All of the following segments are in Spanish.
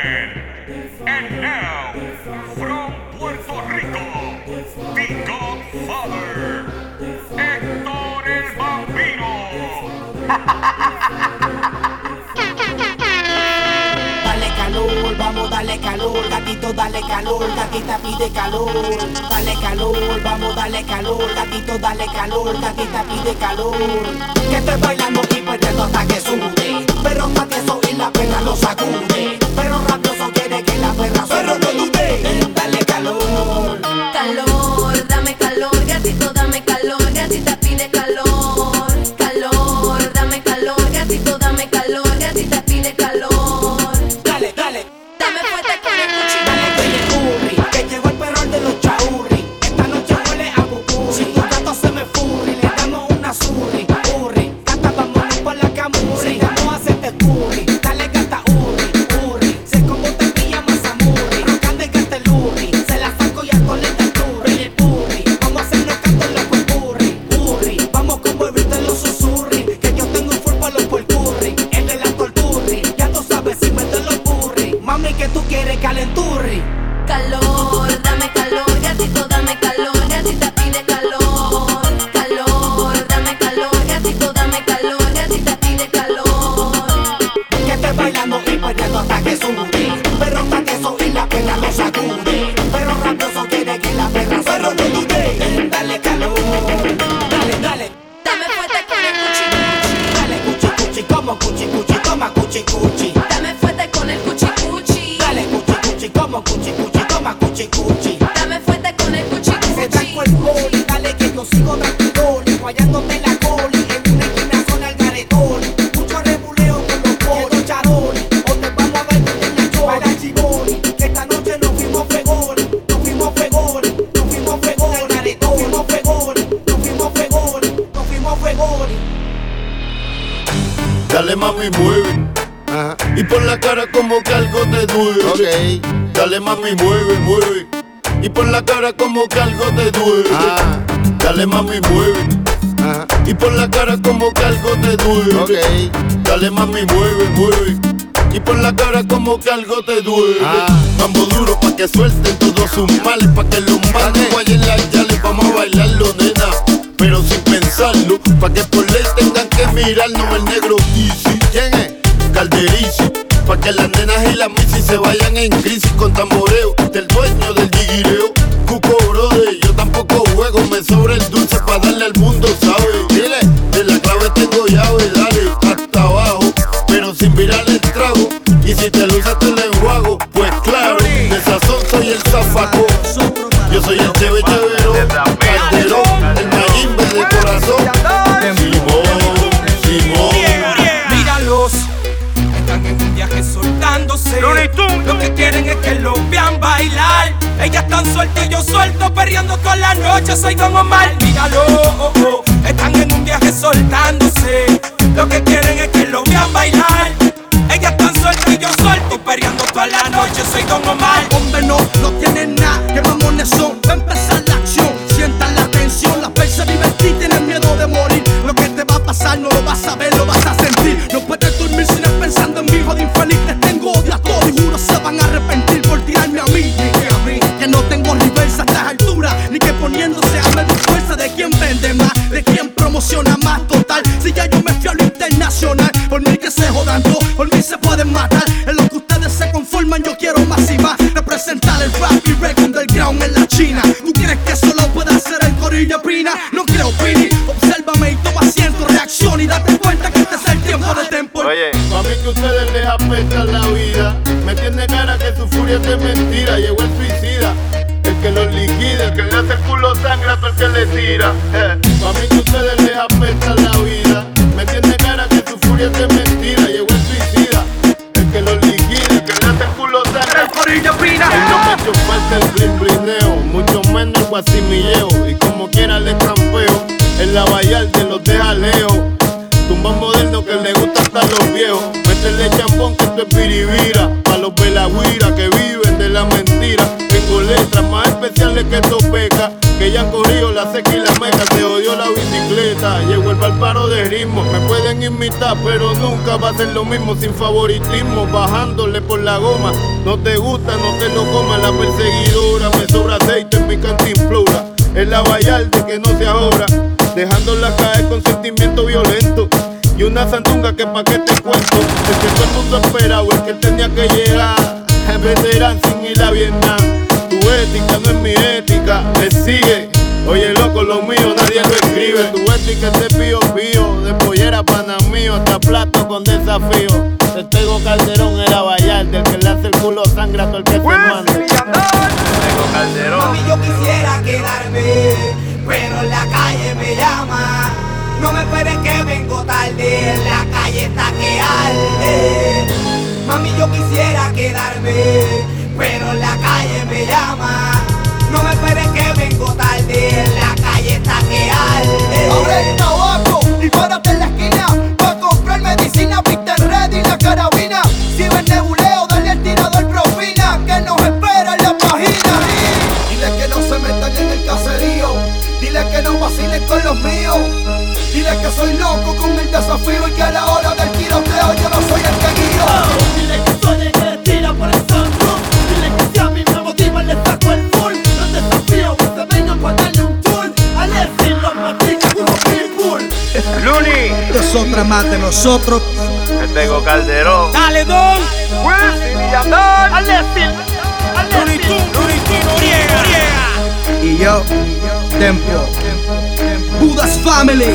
And now, from Puerto Rico, the Godfather, Héctor el Bambino. dale calor, vamos, dale calor, gatito, dale calor, gatita pide calor. Dale calor, vamos, dale calor, gatito, dale calor, gatita pide calor. Que estoy bailando y perdiendo hasta saco cara como que algo te duele. Dale mami, mueve, mueve. Y pon la cara como que algo te duele. Ah. Dale mami, mueve. Y pon la cara como que algo te duele. Okay. Dale mami, mueve, mueve. Y pon la cara como que algo te duele. Ah. Mambo duro pa' que suelten todos sus males, pa' que los manes okay. en la vamos a bailarlo, nena. Pero sin pensarlo, pa' que por ley tengan que mirarnos el negro que las nenas y las misis se vayan en crisis con tamboreo suelto yo suelto, perreando con la noche, soy como mal, míralo. Oh, oh, oh, están en un viaje soltándose, lo que quieren es que lo vean bailar. Ellas están sueltas y yo suelto, y perreando toda la noche, soy como mal. Hombre, no, no tienen nada, que mamones son, empezar que ustedes les apesta la vida. Me tiene cara que su furia es mentira. Llegó el suicida, el que los liquida, el que le hace el culo sangra, el que le tira. de champón que esto es pirivira. Pa' los velagüira que viven de la mentira. Tengo letras más especiales que topeca. Que ya han corrido la seca y la meca. Te odió la bicicleta. Llegó el palparo de ritmo. Me pueden imitar, pero nunca va a ser lo mismo sin favoritismo. Bajándole por la goma. No te gusta, no te lo comas la perseguidora. Me sobra aceite en mi cantimplora. Es la vallarde que no se ahora. Dejándola caer con sentimiento violento. Y una sandunga que pa' que te cuento. El que todo el mundo esperaba, el que tenía que llegar. Veterán sin ir a Vietnam. Tu ética no es mi ética, me sigue. Oye, loco, lo mío nadie lo escribe. Tu ética es de pío pío, de pollera pana mío, hasta plato con desafío. Te tengo Calderón era Vallarde, el que le hace el culo sangra a todo el que se mande. Tengo Calderón. Mami, yo quisiera quedarme, pero la calle me llama. No me esperes que vengo tarde, la calle está que arde. Mami, yo quisiera quedarme, pero la calle me llama. No me esperes que vengo tarde, la calle está que arde. Que soy loco con el desafío Y que a la hora del tiroteo yo no soy el que guío Dile que soy el que tira por el sunroof Dile que si a mí me motiva le saco el full Los desafío que se vengan para darle un tour Al decir los matica como Pitbull Looney. Es otra más de nosotros Te tengo Calderón. Dale, Don. Wilson y Tunes, Noriega, Noriega. y yo, Tempo. Budas Family.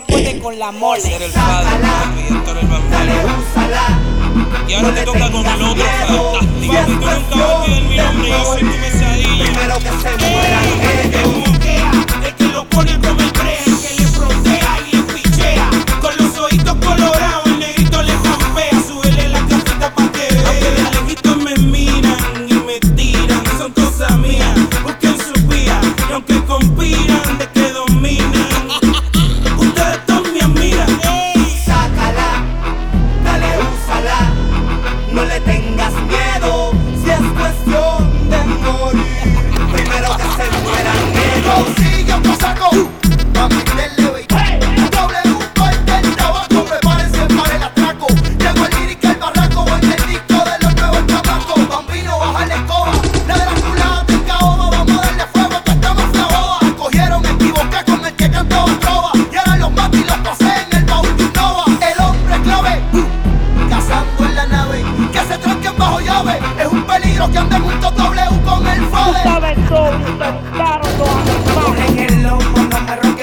puede con la mole. Ser el padre, el. Y ahora te toca con el otro fantástico. Papi, tú nunca vas a mi nombre, yo soy tu mesadilla. Primero que se mueran Es un peligro que anden juntos W con el fade. Cogen el lomo, no me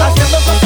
haciendo cosas